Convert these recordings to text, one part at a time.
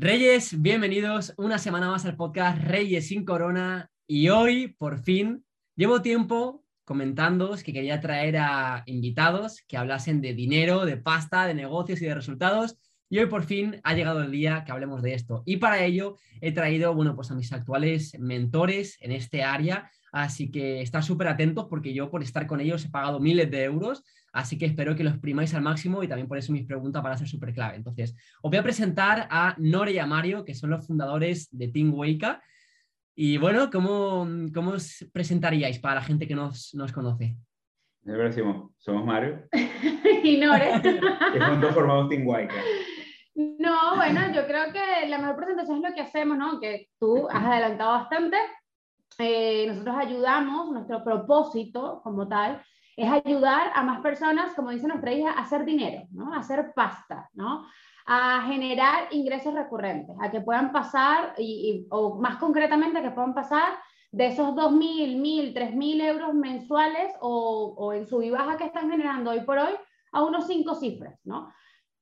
Reyes, bienvenidos una semana más al podcast Reyes sin Corona. Y hoy, por fin, llevo tiempo comentándoos que quería traer a invitados que hablasen de dinero, de pasta, de negocios y de resultados. Y hoy por fin ha llegado el día que hablemos de esto. Y para ello he traído, bueno, pues a mis actuales mentores en este área, así que estar súper atentos porque yo por estar con ellos he pagado miles de euros Así que espero que los primáis al máximo y también por eso mis preguntas para ser súper clave. Entonces, os voy a presentar a Nore y a Mario, que son los fundadores de Team Weika. Y bueno, ¿cómo, ¿cómo, os presentaríais para la gente que nos, nos conoce? decimos, somos Mario. y Nore. y juntos formamos Team Weika. No, bueno, yo creo que la mejor presentación es lo que hacemos, ¿no? Que tú has adelantado bastante. Eh, nosotros ayudamos, nuestro propósito como tal es ayudar a más personas, como dice nuestra hija, a hacer dinero, ¿no? a hacer pasta, ¿no? a generar ingresos recurrentes, a que puedan pasar, y, o más concretamente, a que puedan pasar de esos 2.000, 1.000, 3.000 euros mensuales o, o en sub y baja que están generando hoy por hoy a unos cinco cifras, ¿no?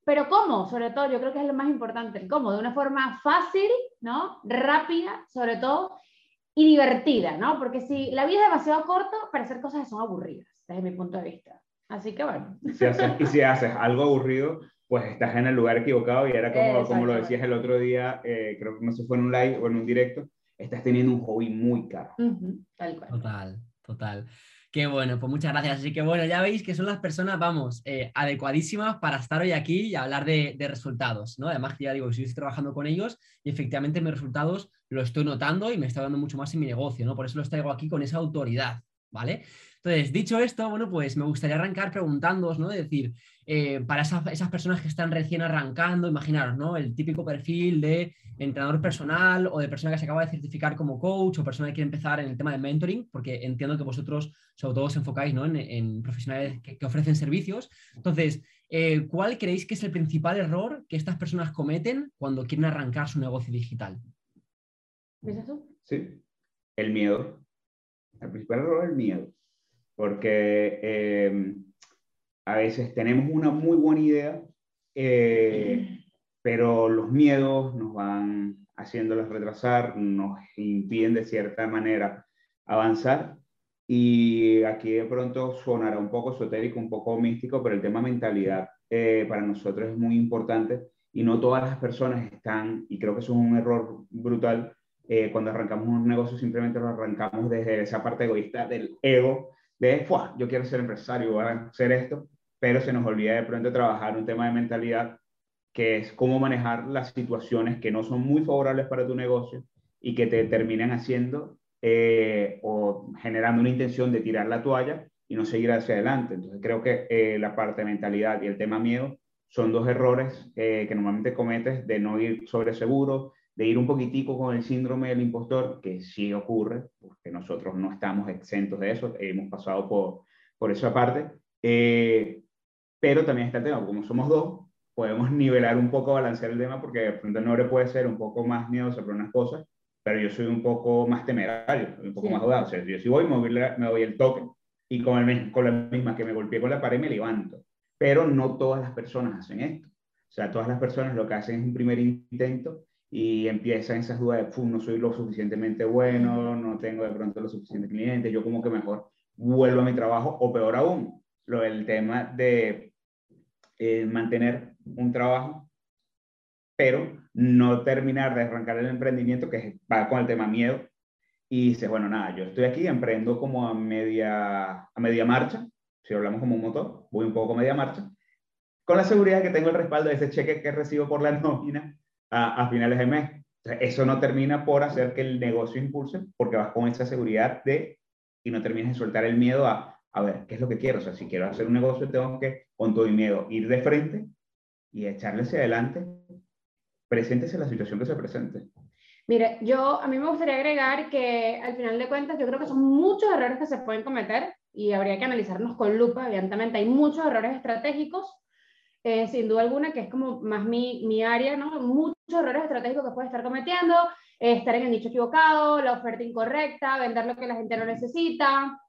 Pero ¿cómo? Sobre todo, yo creo que es lo más importante, ¿cómo? De una forma fácil, ¿no? Rápida, sobre todo, y divertida, ¿no? Porque si la vida es demasiado corta para hacer cosas que son aburridas desde mi punto de vista. Así que bueno. Si haces, y si haces algo aburrido, pues estás en el lugar equivocado y era como, como lo decías el otro día, eh, creo que no sé si fue en un live o en un directo, estás teniendo un hobby muy caro. tal cual. Total, total. Qué bueno, pues muchas gracias. Así que bueno, ya veis que son las personas, vamos, eh, adecuadísimas para estar hoy aquí y hablar de, de, resultados, ¿no? Además que ya digo, estoy trabajando con ellos y efectivamente mis resultados lo estoy notando y me está dando mucho más en mi negocio, ¿no? Por eso los traigo aquí con esa autoridad, ¿vale? Entonces, dicho esto, bueno, pues me gustaría arrancar preguntándoos, ¿no? Es decir, eh, para esas, personas que están recién arrancando, imaginaros, ¿no? El típico perfil de entrenador personal o de persona que se acaba de certificar como coach o persona que quiere empezar en el tema de mentoring, porque entiendo que vosotros sobre todo os enfocáis ¿no? en, profesionales que, ofrecen servicios. Entonces, eh, ¿cuál creéis que es el principal error que estas personas cometen cuando quieren arrancar su negocio digital? ¿Es eso? Sí, el miedo. El principal error es el miedo porque eh, a veces tenemos una muy buena idea, eh, pero los miedos nos van haciéndolos retrasar, nos impiden de cierta manera avanzar. Y aquí de pronto sonará un poco esotérico, un poco místico, pero el tema mentalidad eh, para nosotros es muy importante y no todas las personas están, y creo que eso es un error brutal, cuando arrancamos un negocio simplemente lo arrancamos desde esa parte egoísta del ego de, yo quiero ser empresario, voy a hacer esto, pero se nos olvida de pronto trabajar un tema de mentalidad que es cómo manejar las situaciones que no son muy favorables para tu negocio y que te terminan haciendo eh, o generando una intención de tirar la toalla y no seguir hacia adelante. Entonces creo que eh, la parte de mentalidad y el tema miedo son dos errores eh, que normalmente cometes de no ir sobre seguro, de ir un poquitico con el síndrome del impostor, que sí ocurre, porque nosotros no estamos exentos de eso, hemos pasado por, por esa parte, eh, pero también está el tema, como somos dos, podemos nivelar un poco, balancear el tema, porque de pronto Nore puede ser un poco más miedoso por unas cosas, pero yo soy un poco más temerario, un poco más dudado. O sea, yo si voy, me doy, me doy el toque y con, el, con la misma que me golpeé con la pared me levanto. Pero no todas las personas hacen esto. O sea, todas las personas lo que hacen es un primer intento y empiezan esas dudas de, no soy lo suficientemente bueno, no tengo de pronto los suficientes clientes, yo como que mejor vuelvo a mi trabajo, o peor aún, lo del tema de eh, mantener un trabajo, pero no terminar de arrancar el emprendimiento, que va con el tema miedo, y dices, bueno, nada, yo estoy aquí, emprendo como a media, a media marcha, si hablamos como un motor, voy un poco a media marcha, con la seguridad que tengo el respaldo de ese cheque que recibo por la nómina a, finales de mes. eso no termina por hacer que el negocio impulse, porque vas con esa seguridad de, y no terminas de soltar el miedo a, a ver, ¿qué es lo que quiero? O sea, si quiero hacer un negocio, tengo que, con todo mi miedo, ir de frente y echarle hacia adelante, preséntese la situación que se presente. Mire, yo a mí me gustaría agregar que al final de cuentas yo creo que son muchos errores que se pueden cometer y habría que analizarnos con lupa, evidentemente hay muchos errores estratégicos, eh, sin duda alguna, que es como más mi, mi área, ¿no? Muchos errores estratégicos que puedes estar cometiendo, eh, estar en el nicho equivocado, la oferta incorrecta, vender lo que la gente no necesita,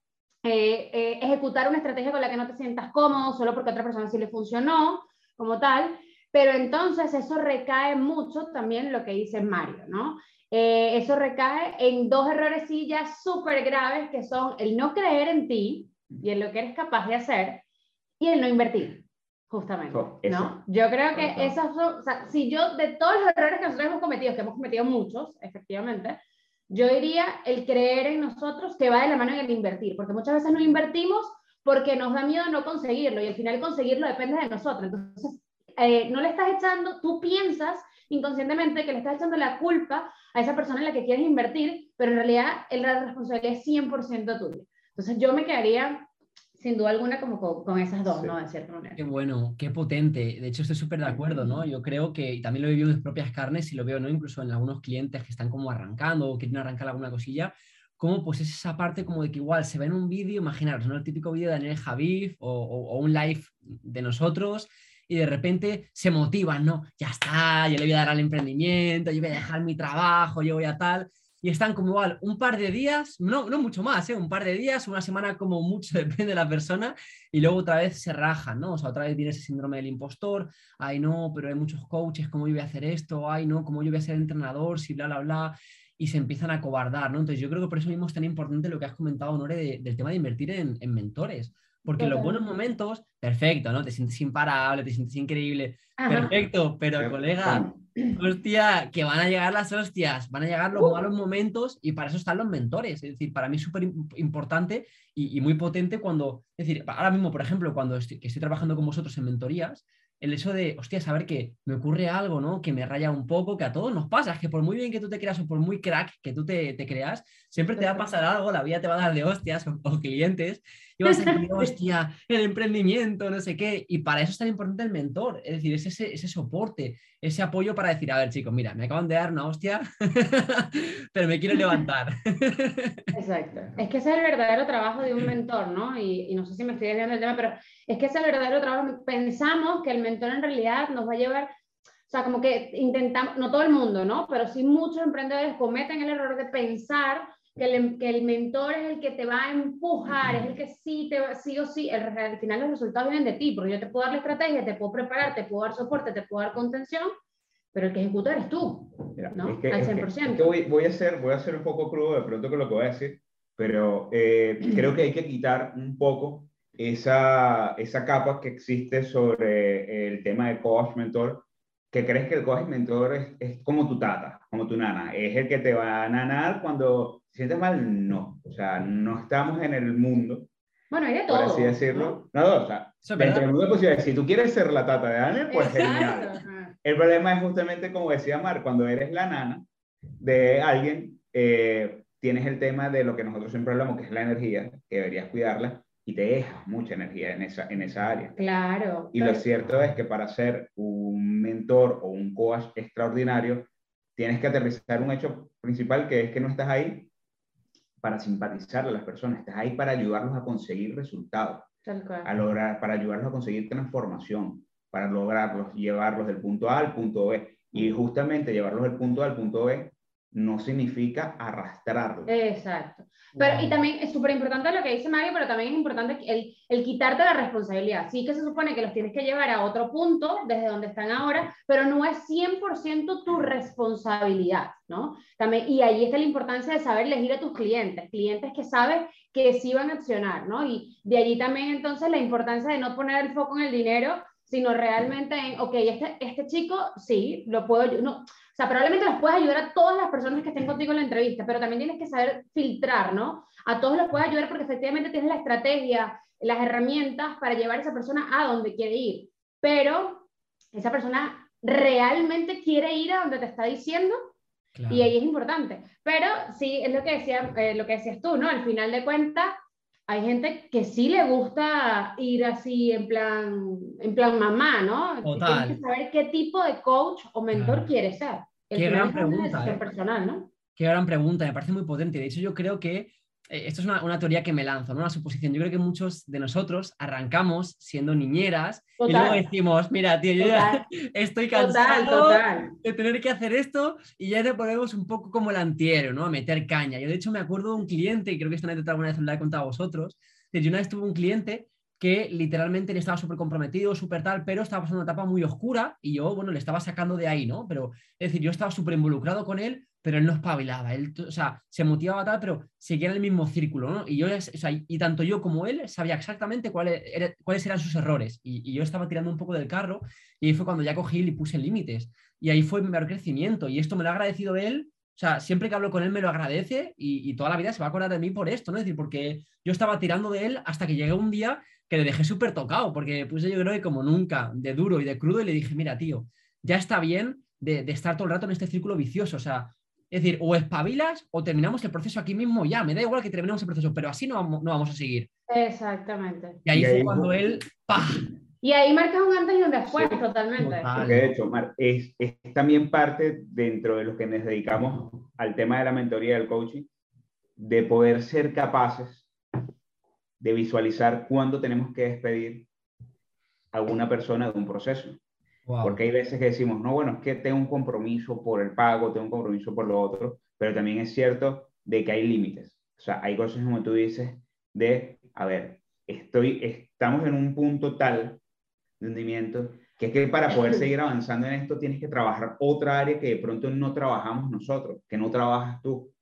eh, ejecutar una estrategia con la que no te sientas cómodo solo porque a otra persona sí le funcionó, como tal. Pero entonces eso recae mucho también lo que dice Mario, ¿no? Eh, eso recae en dos errores sí ya súper graves que son el no creer en ti y en lo que eres capaz de hacer y el no invertir, justamente, ¿no? Yo creo que esas son, o sea, si yo de todos los errores que nosotros hemos cometido, que hemos cometido muchos, efectivamente, yo diría el creer en nosotros que va de la mano en el invertir, porque muchas veces no invertimos porque nos da miedo no conseguirlo y al final conseguirlo depende de nosotros. Entonces, eh, no le estás echando, tú piensas inconscientemente que le estás echando la culpa a esa persona en la que quieres invertir, pero en realidad la responsabilidad es 100% tuya. Entonces yo me quedaría sin duda alguna como con, esas dos, ¿no? De cierta manera. Qué bueno, qué potente. De hecho, estoy súper de acuerdo, ¿no? Yo creo que, y también lo he vivido en mis propias carnes y lo veo, ¿no? Incluso en algunos clientes que están como arrancando o quieren arrancar alguna cosilla, como pues es esa parte como de que igual se ve en un vídeo, imaginaros, ¿no? El típico vídeo de Daniel Javif o, o, un live de nosotros y de repente se motivan, ¿no? Ya está, yo le voy a dar al emprendimiento, yo voy a dejar mi trabajo, yo voy a tal y están como igual un par de días, no, no mucho más, ¿eh? un par de días, una semana como mucho, depende de la persona, y luego otra vez se rajan, ¿no? O sea, otra vez viene ese síndrome del impostor, ay no, pero hay muchos coaches, ¿cómo yo voy a hacer esto? Ay no, ¿cómo yo voy a ser entrenador? Si bla, bla, bla, y se empiezan a cobardar, ¿no? Entonces yo creo que por eso mismo es tan importante lo que has comentado, Nore, del tema de invertir en, en mentores. Porque en los buenos momentos, perfecto, ¿no? Te sientes imparable, te sientes increíble, perfecto, pero colega, hostia, que van a llegar las hostias, van a llegar los malos momentos y para eso están los mentores. Es decir, para mí es súper importante y, muy potente cuando, es decir, ahora mismo, por ejemplo, cuando estoy, estoy trabajando con vosotros en mentorías, el hecho de, hostia, saber que me ocurre algo, ¿no? Que me raya un poco, que a todos nos pasa, es que por muy bien que tú te creas o por muy crack que tú te, te creas, siempre te va a pasar algo, la vida te va a dar de hostias o, clientes, y vas a decir, hostia, el emprendimiento, no sé qué, y para eso es tan importante el mentor, es decir, es ese, ese soporte, ese apoyo para decir, a ver, chicos, mira, me acaban de dar una hostia, pero me quiero levantar. Exacto, es que ese es el verdadero trabajo de un mentor, ¿no? Y, y no sé si me estoy desviando el tema, pero es que ese es el verdadero trabajo. Pensamos que el mentor en realidad nos va a llevar, o sea, como que intentamos, no todo el mundo, ¿no? Pero sí muchos emprendedores cometen el error de pensar que el, que el mentor es el que te va a empujar, es el que sí, te va, sí o sí, el, al final los resultados vienen de ti, porque yo te puedo dar la estrategia, te puedo preparar, te puedo dar soporte, te puedo dar contención, pero el que ejecuta eres tú, ¿no? Es que, al 100%. voy, voy, a ser, voy a ser un poco crudo de pronto con lo que voy a decir, pero eh, creo que hay que quitar un poco esa, esa capa que existe sobre el tema de coach mentor, que crees que el coach mentor es, es, como tu tata, como tu nana, es el que te va a nanar cuando te sientes mal, no, o sea, no estamos en el mundo. Bueno, hay de todo. Por así decirlo. No, no o sea, dentro del mundo de posibilidades, si tú quieres ser la tata de Daniel, pues genial. El problema es justamente, como decía Mar, cuando eres la nana de alguien, eh, tienes el tema de lo que nosotros siempre hablamos, que es la energía, que deberías cuidarla, y te dejas mucha energía en esa, en esa área. Claro. Y lo cierto es que para ser un mentor o un coach extraordinario, tienes que aterrizar un hecho principal que es que no estás ahí para simpatizar a las personas, estás ahí para ayudarlos a conseguir resultados, a lograr, para ayudarlos a conseguir transformación, para lograrlos, llevarlos del punto A al punto B. Y justamente llevarlos del punto A al punto B no significa arrastrarlo. Exacto. Pero, y también es súper importante lo que dice Mario, pero también es importante el, el, quitarte la responsabilidad. Sí que se supone que los tienes que llevar a otro punto, desde donde están ahora, pero no es 100% tu responsabilidad, ¿no? También, y ahí está la importancia de saber elegir a tus clientes, clientes que sabes que sí van a accionar, ¿no? Y de allí también entonces la importancia de no poner el foco en el dinero, sino realmente en, ok, este, este chico, sí, lo puedo, no, o sea, probablemente los puedes ayudar a todas las personas que estén contigo en la entrevista, pero también tienes que saber filtrar, ¿no? A todos los puedes ayudar porque efectivamente tienes la estrategia, las herramientas para llevar a esa persona a donde quiere ir. Pero esa persona realmente quiere ir a donde te está diciendo y ahí es importante. Pero sí, es lo que, decía, eh, lo que decías tú, ¿no? Al final de cuentas, hay gente que sí le gusta ir así en plan, en plan mamá, ¿no? Total. Tienes que saber qué tipo de coach o mentor quieres ser. qué gran pregunta. Es ¿eh? personal, ¿no? Qué gran pregunta, me parece muy potente. De hecho, yo creo que esto es una, teoría que me lanzo, ¿no? una suposición. Yo creo que muchos de nosotros arrancamos siendo niñeras y luego decimos, mira, tío, yo ya estoy cansado de tener que hacer esto y ya te ponemos un poco como el antihéroe, ¿no? A meter caña. Yo de hecho me acuerdo de un cliente, y creo que esta anécdota alguna vez la he contado a vosotros, que yo una vez tuve un cliente que literalmente él estaba súper comprometido, súper tal, pero estaba pasando una etapa muy oscura y yo, bueno, le estaba sacando de ahí, ¿no? Pero, es decir, yo estaba súper involucrado con él, pero él no espabilaba, él, o sea, se motivaba tal, pero seguía en el mismo círculo, ¿no? Y yo, o sea, y tanto yo como él sabía exactamente cuáles, cuáles eran sus errores y, yo estaba tirando un poco del carro y ahí fue cuando ya cogí y puse límites y ahí fue mi mayor crecimiento y esto me lo ha agradecido él o sea, siempre que hablo con él me lo agradece y, y, toda la vida se va a acordar de mí por esto, ¿no? Es decir, porque yo estaba tirando de él hasta que llegué un día que le dejé súper tocado, porque puse yo creo que como nunca, de duro y de crudo, y le dije, mira, tío, ya está bien de, de estar todo el rato en este círculo vicioso, o sea, es decir, o espabilas o terminamos el proceso aquí mismo ya, me da igual que terminemos el proceso, pero así no vamos, no vamos a seguir. Exactamente. Y ahí fue cuando él, ¡pah! Y ahí marcas un antes y un después, totalmente. Porque de hecho, Mar, es, es, también parte dentro de los que nos dedicamos al tema de la mentoría del coaching, de poder ser capaces de visualizar cuándo tenemos que despedir a una persona de un proceso. Porque hay veces que decimos, no, bueno, es que tengo un compromiso por el pago, tengo un compromiso por lo otro, pero también es cierto de que hay límites. O sea, hay cosas como tú dices de, a ver, estoy, estamos en un punto tal de hundimiento que es que para poder seguir avanzando en esto tienes que trabajar otra área que de pronto no trabajamos nosotros, que no trabajas tú.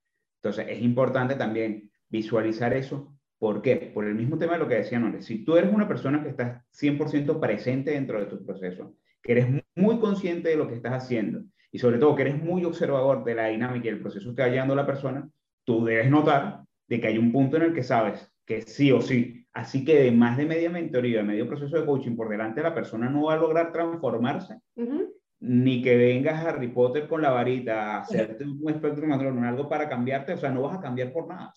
Entonces, es importante también visualizar eso ¿Por qué? Por el mismo tema de lo que decía Nore. Si tú eres una persona que estás 100% presente dentro de tu proceso, que eres muy consciente de lo que estás haciendo y sobre todo que eres muy observador de la dinámica y el proceso que va llevando la persona, tú debes notar de que hay un punto en el que sabes que sí o sí. Así que de más de media mentoría, de medio proceso de coaching por delante, la persona no va a lograr transformarse, ni que vengas Harry Potter con la varita a hacerte un espectro algo para cambiarte, o sea, no vas a cambiar por nada.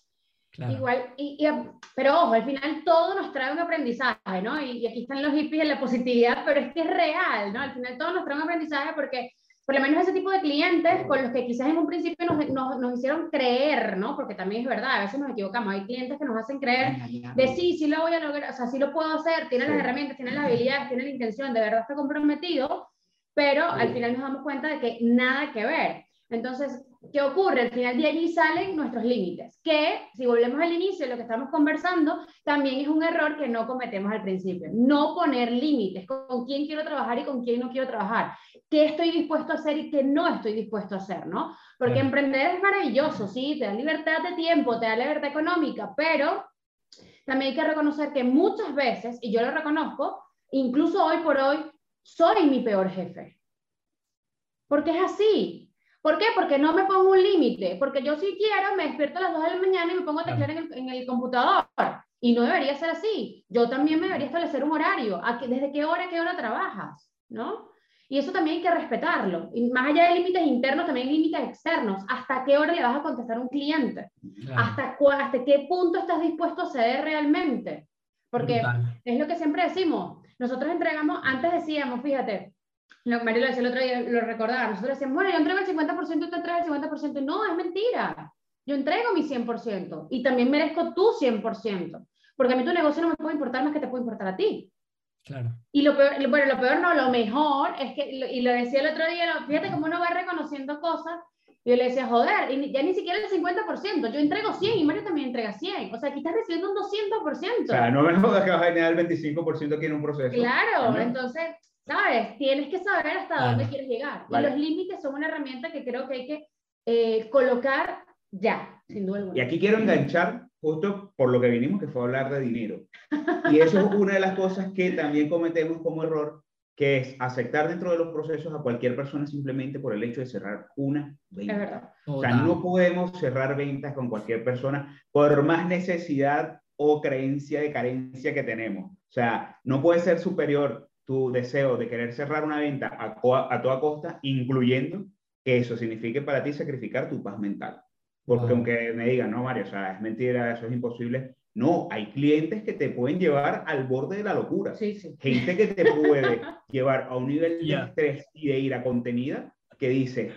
Igual, y, pero ojo, al final todo nos trae un aprendizaje, ¿no? Y, aquí están los hippies en la positividad, pero es que es real, ¿no? Al final todo nos trae un aprendizaje porque por lo menos ese tipo de clientes con los que quizás en un principio nos, nos, nos, hicieron creer, ¿no? Porque también es verdad, a veces nos equivocamos. Hay clientes que nos hacen creer de sí, sí lo voy a lograr, o sea, sí lo puedo hacer, tiene las herramientas, tiene las habilidades, tiene la intención, de verdad está comprometido, pero al final nos damos cuenta de que nada que ver. Entonces, ¿qué ocurre? Al final de allí salen nuestros límites, que si volvemos al inicio de lo que estamos conversando, también es un error que no cometemos al principio. No poner límites, con quién quiero trabajar y con quién no quiero trabajar, qué estoy dispuesto a hacer y qué no estoy dispuesto a hacer, ¿no? Porque emprender es maravilloso, sí, te da libertad de tiempo, te da libertad económica, pero también hay que reconocer que muchas veces, y yo lo reconozco, incluso hoy por hoy, soy mi peor jefe. Porque es así, ¿Por qué? Porque no me pongo un límite, porque yo si quiero me despierto a las 2 de la mañana y me pongo a teclear en el, en el computador. Y no debería ser así. Yo también me debería establecer un horario. ¿Desde qué hora a qué hora trabajas? ¿No? Y eso también hay que respetarlo. Y más allá de límites internos, también hay límites externos. ¿Hasta qué hora le vas a contestar a un cliente? ¿Hasta, ¿Hasta qué punto estás dispuesto a ceder realmente? Porque es lo que siempre decimos. Nosotros entregamos, antes decíamos, fíjate, lo, Mario lo decía el otro día, lo recordaba, nosotros decíamos, bueno, yo entrego el 50% y tú entregas el 50%. No, es mentira. Yo entrego mi 100% y también merezco tu 100%. Porque a mí tu negocio no me puede importar más que te puede importar a ti. Claro. Y lo peor, bueno, lo peor no, lo mejor es que, y lo decía el otro día, fíjate cómo uno va reconociendo cosas. Y yo le decía, joder, ya ni siquiera el 50%, yo entrego 100 y Mario también entrega 100. O sea, aquí estás recibiendo un 200%. O sea, no me jodas que vas a generar el 25% aquí en un proceso. Claro, entonces, ¿sabes? Tienes que saber hasta dónde quieres llegar. Y los límites son una herramienta que creo que hay que eh, colocar ya, sin duda alguna. Y aquí quiero enganchar justo por lo que vinimos, que fue hablar de dinero. Y eso es una de las cosas que también cometemos como error, que es aceptar dentro de los procesos a cualquier persona simplemente por el hecho de cerrar una venta. Es verdad. O sea, no podemos cerrar ventas con cualquier persona por más necesidad o creencia de carencia que tenemos. O sea, no puede ser superior tu deseo de querer cerrar una venta a, a toda costa, incluyendo que eso signifique para ti sacrificar tu paz mental. Porque aunque me digan, no, Mario, o sea, es mentira, eso es imposible. No, hay clientes que te pueden llevar al borde de la locura. Sí, sí. Gente que te puede llevar a un nivel de estrés y de ira contenida que dice,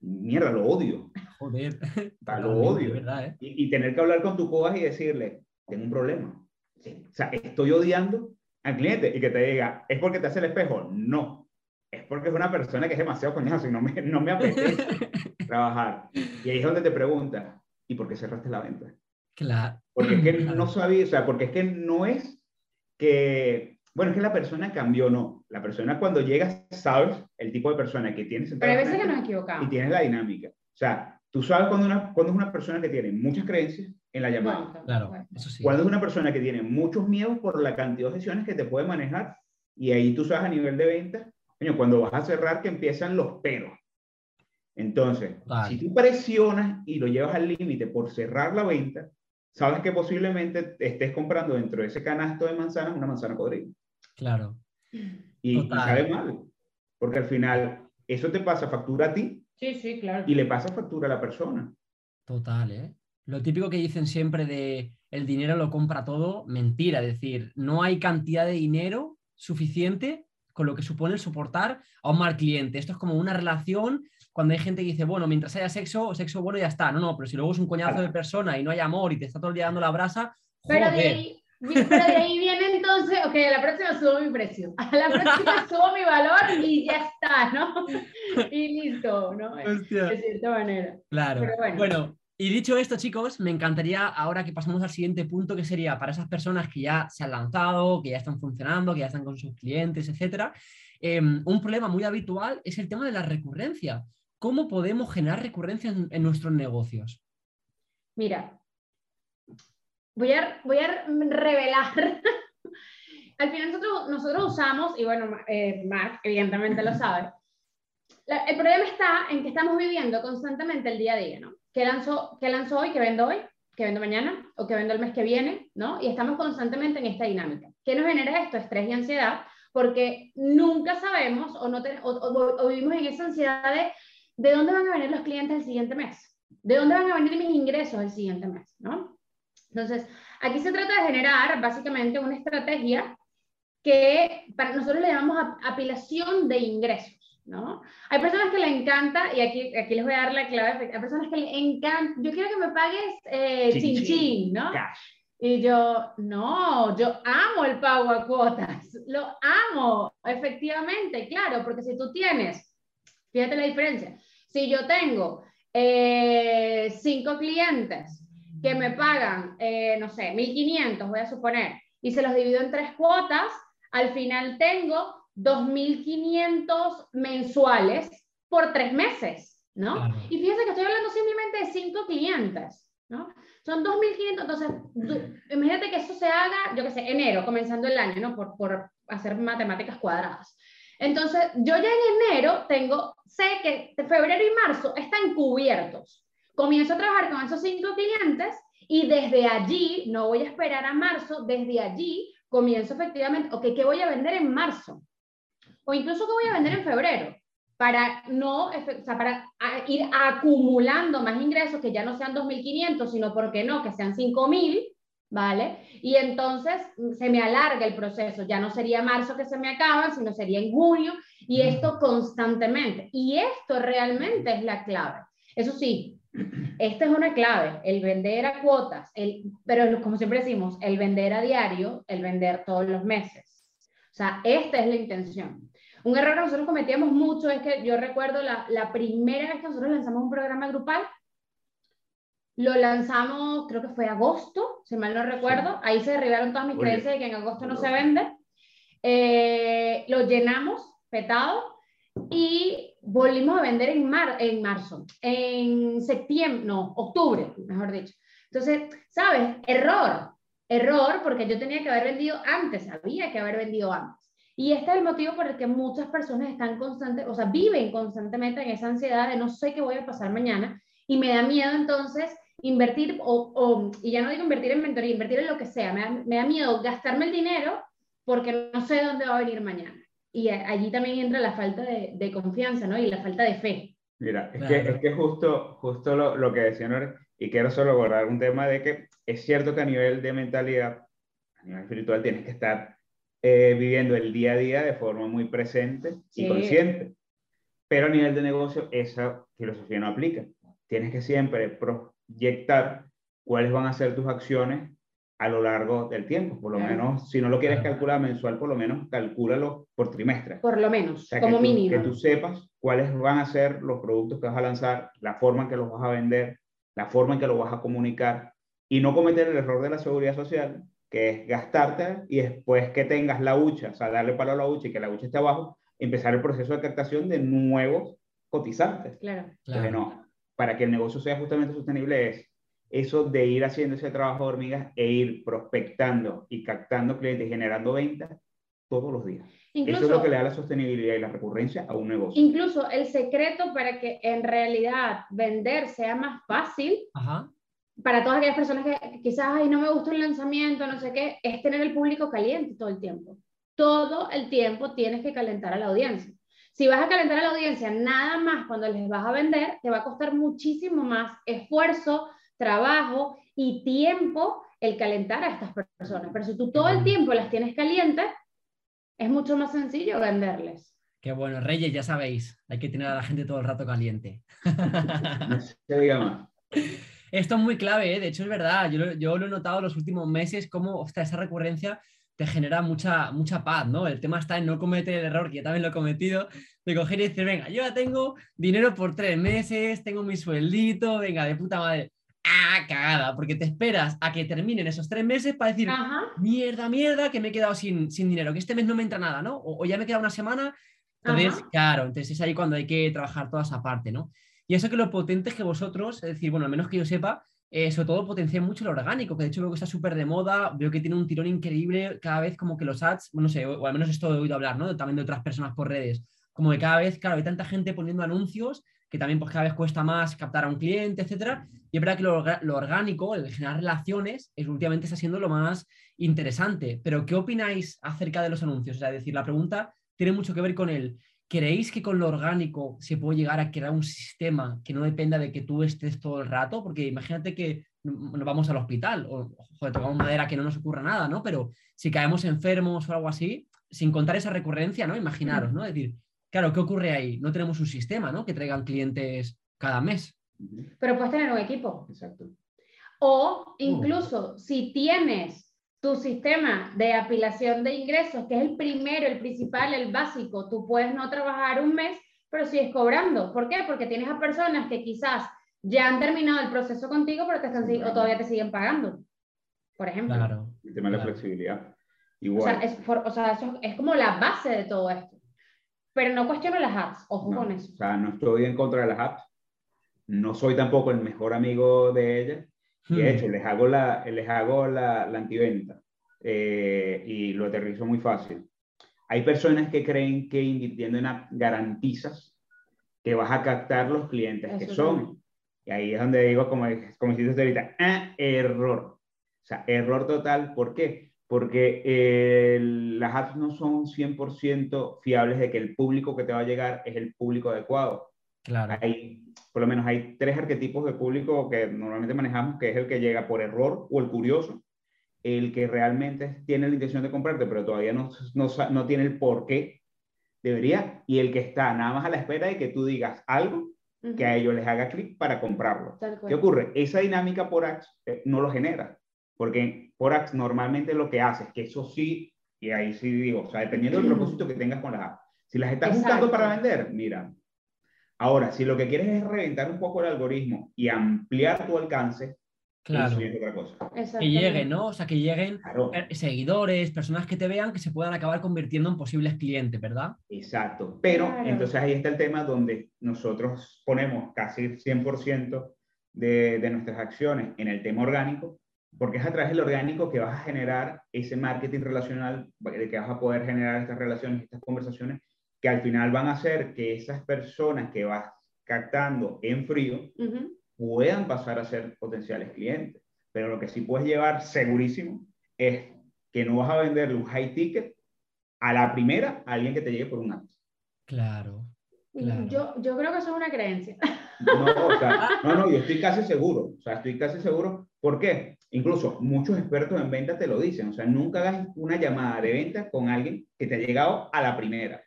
mierda, lo odio. Joder. lo odio. ¿eh? y, y, tener que hablar con tu cojas y decirle, tengo un problema. O sea, estoy odiando al cliente y que te diga, ¿es porque te hace el espejo? No. Es porque es una persona que es demasiado coñazo y no me, no me apetece trabajar. Y ahí es donde te pregunta, ¿y por qué cerraste la venta? Claro. Porque es que no sabía, o sea, porque es que no es que, bueno, es que la persona cambió, no. La persona cuando llega, sabes el tipo de persona que tienes. Pero hay veces que nos equivocamos. Y tienes la dinámica. O sea, tú sabes cuando, una, cuando es una persona que tiene muchas creencias en la llamada. Claro, eso sí. Cuando es una persona que tiene muchos miedos por la cantidad de sesiones que te puede manejar. Y ahí tú sabes a nivel de venta, cuando vas a cerrar que empiezan los peros. Entonces, si tú presionas y lo llevas al límite por cerrar la venta, sabes que posiblemente estés comprando dentro de ese canasto de manzanas una manzana podrida. Claro. Y, y, sabe mal, porque al final eso te pasa factura a ti. Sí, sí, claro. Y le pasa factura a la persona. Total, ¿eh? Lo típico que dicen siempre de el dinero lo compra todo, mentira, es decir, no hay cantidad de dinero suficiente con lo que supone el soportar a un mal cliente. Esto es como una relación cuando hay gente que dice, bueno, mientras haya sexo, sexo bueno ya está. No, no, pero si luego es un coñazo de persona y no hay amor y te está todo el día dando la brasa. Pero de, ahí, pero de ahí viene entonces, ok, a la próxima subo mi precio, a la próxima subo mi valor y ya está, ¿no? Y listo, ¿no? De cierta manera. Claro. bueno. bueno. Y dicho esto, chicos, me encantaría ahora que pasamos al siguiente punto, que sería para esas personas que ya se han lanzado, que ya están funcionando, que ya están con sus clientes, etcétera. Em, un problema muy habitual es el tema de la recurrencia. ¿Cómo podemos generar recurrencia en, nuestros negocios? Mira, voy a, voy a revelar. Al final nosotros, nosotros usamos, y bueno, eh, Mark evidentemente lo sabe, el problema está en que estamos viviendo constantemente el día a día, ¿no? ¿Qué lanzo, qué lanzo hoy? ¿Qué vendo hoy? ¿Qué vendo mañana? ¿O qué vendo el mes que viene? ¿no? Y estamos constantemente en esta dinámica. ¿Qué nos genera esto? Estrés y ansiedad, porque nunca sabemos o, no o vivimos en esa ansiedad de ¿de dónde van a venir los clientes el siguiente mes? ¿De dónde van a venir mis ingresos el siguiente mes? ¿no? Entonces, aquí se trata de generar básicamente una estrategia que para nosotros le llamamos apilación de ingresos. ¿No? Hay personas que le encanta, y aquí, aquí les voy a dar la clave, hay personas que le encanta, yo quiero que me pagues eh, chin, chin, ¿no? Y yo, no, yo amo el pago a cuotas, lo amo, efectivamente, claro, porque si tú tienes Fíjate la diferencia. Si yo tengo eh, cinco clientes que me pagan, eh, no sé, 1.500, voy a suponer, y se los divido en tres cuotas, al final tengo 2.500 mensuales por tres meses, ¿no? Y fíjense que estoy hablando simplemente de cinco clientes, ¿no? Son 2.500, entonces, imagínate que eso se haga, yo qué sé, enero, comenzando el año, ¿no? Por, por hacer matemáticas cuadradas. Entonces, yo ya en enero tengo, sé que febrero y marzo están cubiertos. Comienzo a trabajar con esos cinco clientes y desde allí, no voy a esperar a marzo, desde allí comienzo efectivamente, ok, ¿qué voy a vender en marzo? O incluso qué voy a vender en febrero, para no, o sea, para ir acumulando más ingresos que ya no sean 2.500, sino, ¿por qué no?, que sean 5.000 ¿vale? Y entonces mm, se me alarga el proceso, ya no sería marzo que se me acaba, sino sería en junio, y esto constantemente. Y esto realmente es la clave. Eso sí, esta es una clave, el vender a cuotas, el, pero como siempre decimos, el vender a diario, el vender todos los meses. O sea, esta es la intención. Un error que nosotros cometíamos mucho es que yo recuerdo la, la primera vez que nosotros lanzamos un programa grupal, lo lanzamos, creo que fue agosto, si mal no recuerdo. Ahí se derribaron todas mis creencias de que en agosto no se vende. Eh, lo llenamos, petado, y volvimos a vender en, mar, en marzo, en septiembre, no, octubre, mejor dicho. Entonces, ¿sabes? Error, error, porque yo tenía que haber vendido antes, había que haber vendido antes. Y este es el motivo por el que muchas personas están constantes, o sea, viven constantemente en esa ansiedad de no sé qué voy a pasar mañana y me da miedo entonces invertir, o, y ya no digo invertir en mentoría, invertir en lo que sea, me da, miedo gastarme el dinero porque no sé dónde va a venir mañana. Y allí también entra la falta de, confianza, ¿no? Y la falta de fe. Mira, es, que, es que justo, justo lo, lo que decía y quiero solo abordar un tema de que es cierto que a nivel de mentalidad, a nivel espiritual, tienes que estar eh, viviendo el día a día de forma muy presente y consciente. Pero a nivel de negocio, esa filosofía no aplica. Tienes que siempre proyectar cuáles van a ser tus acciones a lo largo del tiempo. Por lo menos, si no lo quieres calcular mensual, por lo menos calcúlalo por trimestre. Por lo menos, como mínimo. Que tú sepas cuáles van a ser los productos que vas a lanzar, la forma en que los vas a vender, la forma en que los vas a comunicar y no cometer el error de la seguridad social, que es gastarte y después que tengas la hucha, o sea, darle palo a la hucha y que la hucha esté abajo, empezar el proceso de captación de nuevos cotizantes. Claro. Entonces, no, para que el negocio sea justamente sostenible es eso de ir haciendo ese trabajo de hormigas e ir prospectando y captando clientes y generando ventas todos los días. Incluso, eso es lo que le da la sostenibilidad y la recurrencia a un negocio. Incluso el secreto para que en realidad vender sea más fácil Ajá. Para todas aquellas personas que quizás Ay, no me gusta un lanzamiento, no sé qué, es tener el público caliente todo el tiempo. Todo el tiempo tienes que calentar a la audiencia. Si vas a calentar a la audiencia nada más cuando les vas a vender, te va a costar muchísimo más esfuerzo, trabajo y tiempo el calentar a estas personas. Pero si tú todo el tiempo las tienes calientes, es mucho más sencillo venderles. Qué bueno, Reyes, ya sabéis, hay que tener a la gente todo el rato caliente. Esto es muy clave, ¿eh? de hecho es verdad, yo, lo- yo lo he notado en los últimos meses, cómo ostras, esa recurrencia te genera mucha, mucha paz, ¿no? El tema está en no cometer el error, que yo también lo he cometido, de coger y decir, venga, yo ya tengo dinero por tres meses, tengo mi sueldito, venga, de puta madre. ¡Ah, cagada! Porque te esperas a que terminen esos tres meses para decir, Ajá. mierda, mierda, que me he quedado sin, sin dinero, que este mes no me entra nada, ¿no? O, o ya me queda una semana. Entonces, Ajá. claro, entonces es ahí cuando hay que trabajar toda esa parte, ¿no? Y eso que lo potente es que vosotros, es decir, bueno, al menos que yo sepa, eh, sobre todo potenciáis mucho lo orgánico, que de hecho veo que está súper de moda, veo que tiene un tirón increíble cada vez como que los ads, bueno, no sé, o, al menos esto he oído hablar, ¿no? También de otras personas por redes, como que cada vez, claro, hay tanta gente poniendo anuncios que también pues cada vez cuesta más captar a un cliente, etcétera. Y es verdad que lo orgánico, el generar relaciones, es, últimamente está siendo lo más interesante. Pero, ¿qué opináis acerca de los anuncios? O sea, es decir, la pregunta tiene mucho que ver con el, ¿creéis que con lo orgánico se puede llegar a crear un sistema que no dependa de que tú estés todo el rato? Porque imagínate que nos vamos al hospital o joder, tocamos madera que no nos ocurra nada, ¿no? Pero si caemos enfermos o algo así, sin contar esa recurrencia, ¿no? Imaginaros, ¿no? Es decir, claro, ¿qué ocurre ahí? No tenemos un sistema, ¿no? Que traigan clientes cada mes. Pero puedes tener un equipo. Exacto. O incluso si tienes tu sistema de apilación de ingresos, que es el primero, el principal, el básico, tú puedes no trabajar un mes, pero sigues cobrando. ¿Por qué? Porque tienes a personas que quizás ya han terminado el proceso contigo, pero te están, si- o todavía te siguen pagando. Por ejemplo. Claro. El tema de la Claro. flexibilidad. O Igual. sea, es, for- o sea, eso es como la base de todo esto. Pero no cuestiono las apps, ojo No, con eso. O sea, no estoy en contra de las apps. No soy tampoco el mejor amigo de ellas. Y de Hmm. hecho, les hago la, les hago la, la antiventa eh, y lo aterrizo muy fácil. Hay personas que creen que invirtiendo en app garantizas que vas a captar los clientes que son. Y ahí es donde digo, como, como hiciste ahorita, ah, error. O sea, error total. ¿Por qué? Porque eh, las apps no son 100% fiables de que el público que te va a llegar es el público adecuado Claro. hay, por lo menos hay tres arquetipos de público que normalmente manejamos, que es el que llega por error o el curioso, el que realmente tiene la intención de comprarte, pero todavía no, no, no tiene el por qué debería, y el que está nada más a la espera de que tú digas algo que a ellos les haga clic para comprarlo. ¿Qué ocurre? Esa dinámica por ads eh, no lo genera, porque por ads normalmente lo que hace es que eso sí, y ahí sí digo, o sea, dependiendo del propósito que tengas con las apps, si las estás buscando para vender, mira. Ahora, si lo que quieres es reventar un poco el algoritmo y ampliar tu alcance, Claro. eso ya es otra cosa. Que lleguen, ¿no? O sea, que lleguen Claro, eh, seguidores, personas que te vean, que se puedan acabar convirtiendo en posibles clientes, ¿verdad? exacto. Pero Claro. entonces ahí está el tema donde nosotros ponemos casi 100% de, de nuestras acciones en el tema orgánico, porque es a través del orgánico que vas a generar ese marketing relacional, de que vas a poder generar estas relaciones, estas conversaciones, que al final van a hacer que esas personas que vas captando en frío puedan pasar a ser potenciales clientes. Pero lo que sí puedes llevar segurísimo es que no vas a venderle un high ticket a la primera a alguien que te llegue por un app. Claro. Claro. Yo, yo creo que eso es una creencia. No, o sea, no, no, yo estoy casi seguro. O sea, estoy casi seguro. ¿Por qué? Incluso muchos expertos en ventas te lo dicen. O sea, nunca hagas una llamada de venta con alguien que te ha llegado a la primera.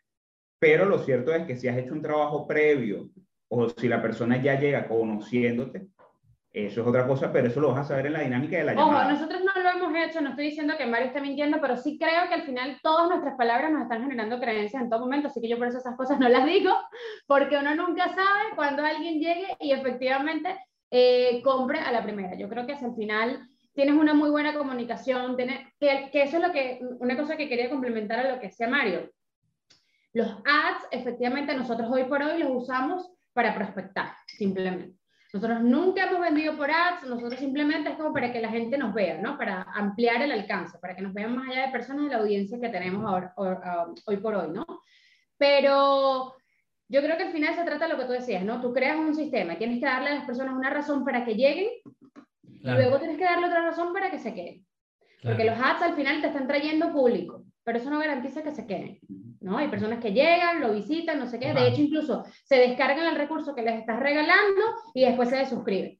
Pero lo cierto es que si has hecho un trabajo previo o si la persona ya llega conociéndote, eso es otra cosa, pero eso lo vas a saber en la dinámica de la Ojo, llamada. nosotros no lo hemos hecho, no estoy diciendo que Mario esté mintiendo, pero sí creo que al final todas nuestras palabras nos están generando creencias en todo momento, así que yo por eso esas cosas no las digo, porque uno nunca sabe cuando alguien llegue y efectivamente eh, compre a la primera. Yo creo que hacia el final tienes una muy buena comunicación, tienes, que, que eso es lo que, una cosa que quería complementar a lo que decía Mario. Los ads, efectivamente, nosotros hoy por hoy los usamos para prospectar, simplemente. Nosotros nunca hemos vendido por ads, nosotros simplemente es como para que la gente nos vea, ¿no? Para ampliar el alcance, para que nos vean más allá de personas de la audiencia que tenemos ahora, hoy por hoy, ¿no? Pero yo creo que al final se trata de lo que tú decías, ¿no? Tú creas un sistema y tienes que darle a las personas una razón para que lleguen y luego tienes que darle otra razón para que se queden. Porque los ads al final te están trayendo público, pero eso no garantiza que se queden. ¿No? Hay personas que llegan, lo visitan, no sé qué. De hecho, incluso se descargan el recurso que les estás regalando y después se desuscriben.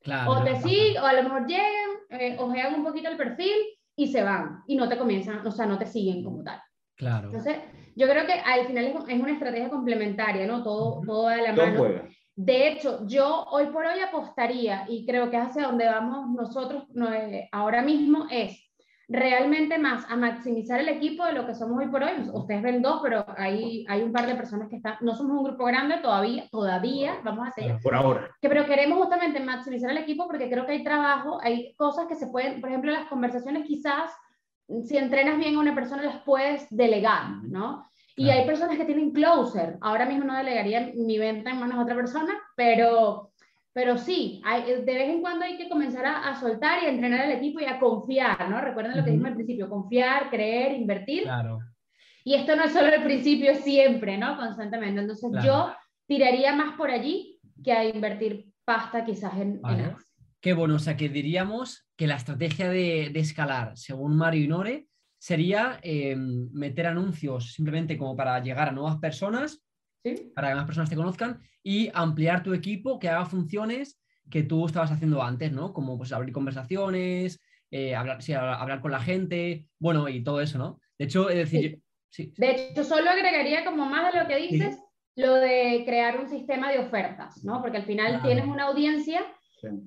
Claro, o te siguen, o a lo mejor llegan, eh, ojean un poquito el perfil y se van. Y no te comienzan, o sea, no te siguen como tal. Claro. Entonces, yo creo que al final es, una estrategia complementaria, ¿no? Todo, todo va de la mano. De hecho, yo hoy por hoy apostaría, y creo que es hacia donde vamos nosotros eh, ahora mismo, es realmente más a maximizar el equipo de lo que somos hoy por hoy. Ustedes ven dos, pero hay, hay un par de personas que están, no somos un grupo grande todavía, todavía, vamos a hacer. Por ahora. Que, pero queremos justamente maximizar el equipo porque creo que hay trabajo, hay cosas que se pueden, por ejemplo, las conversaciones quizás, si entrenas bien a una persona, las puedes delegar, ¿no? Y hay personas que tienen closer. Ahora mismo no delegaría mi venta en manos de otra persona, pero pero sí, hay, de vez en cuando hay que comenzar a, soltar y a entrenar al equipo y a confiar, ¿no? Recuerden lo que dijimos al principio, confiar, creer, invertir. Claro. Y esto no es solo el principio, siempre, ¿no? Constantemente. Entonces yo tiraría más por allí que a invertir pasta quizás en, vale. Qué bueno, o sea que diríamos que la estrategia de, de escalar, según Mario y Nore, sería em, meter anuncios simplemente como para llegar a nuevas personas para que más personas te conozcan y ampliar tu equipo que haga funciones que tú estabas haciendo antes, ¿no? Como pues abrir conversaciones, eh, hablar, hablar con la gente, bueno, y todo eso, ¿no? De hecho, es decir, De hecho, solo agregaría como más de lo que dices, lo de crear un sistema de ofertas, ¿no? Porque al final tienes una audiencia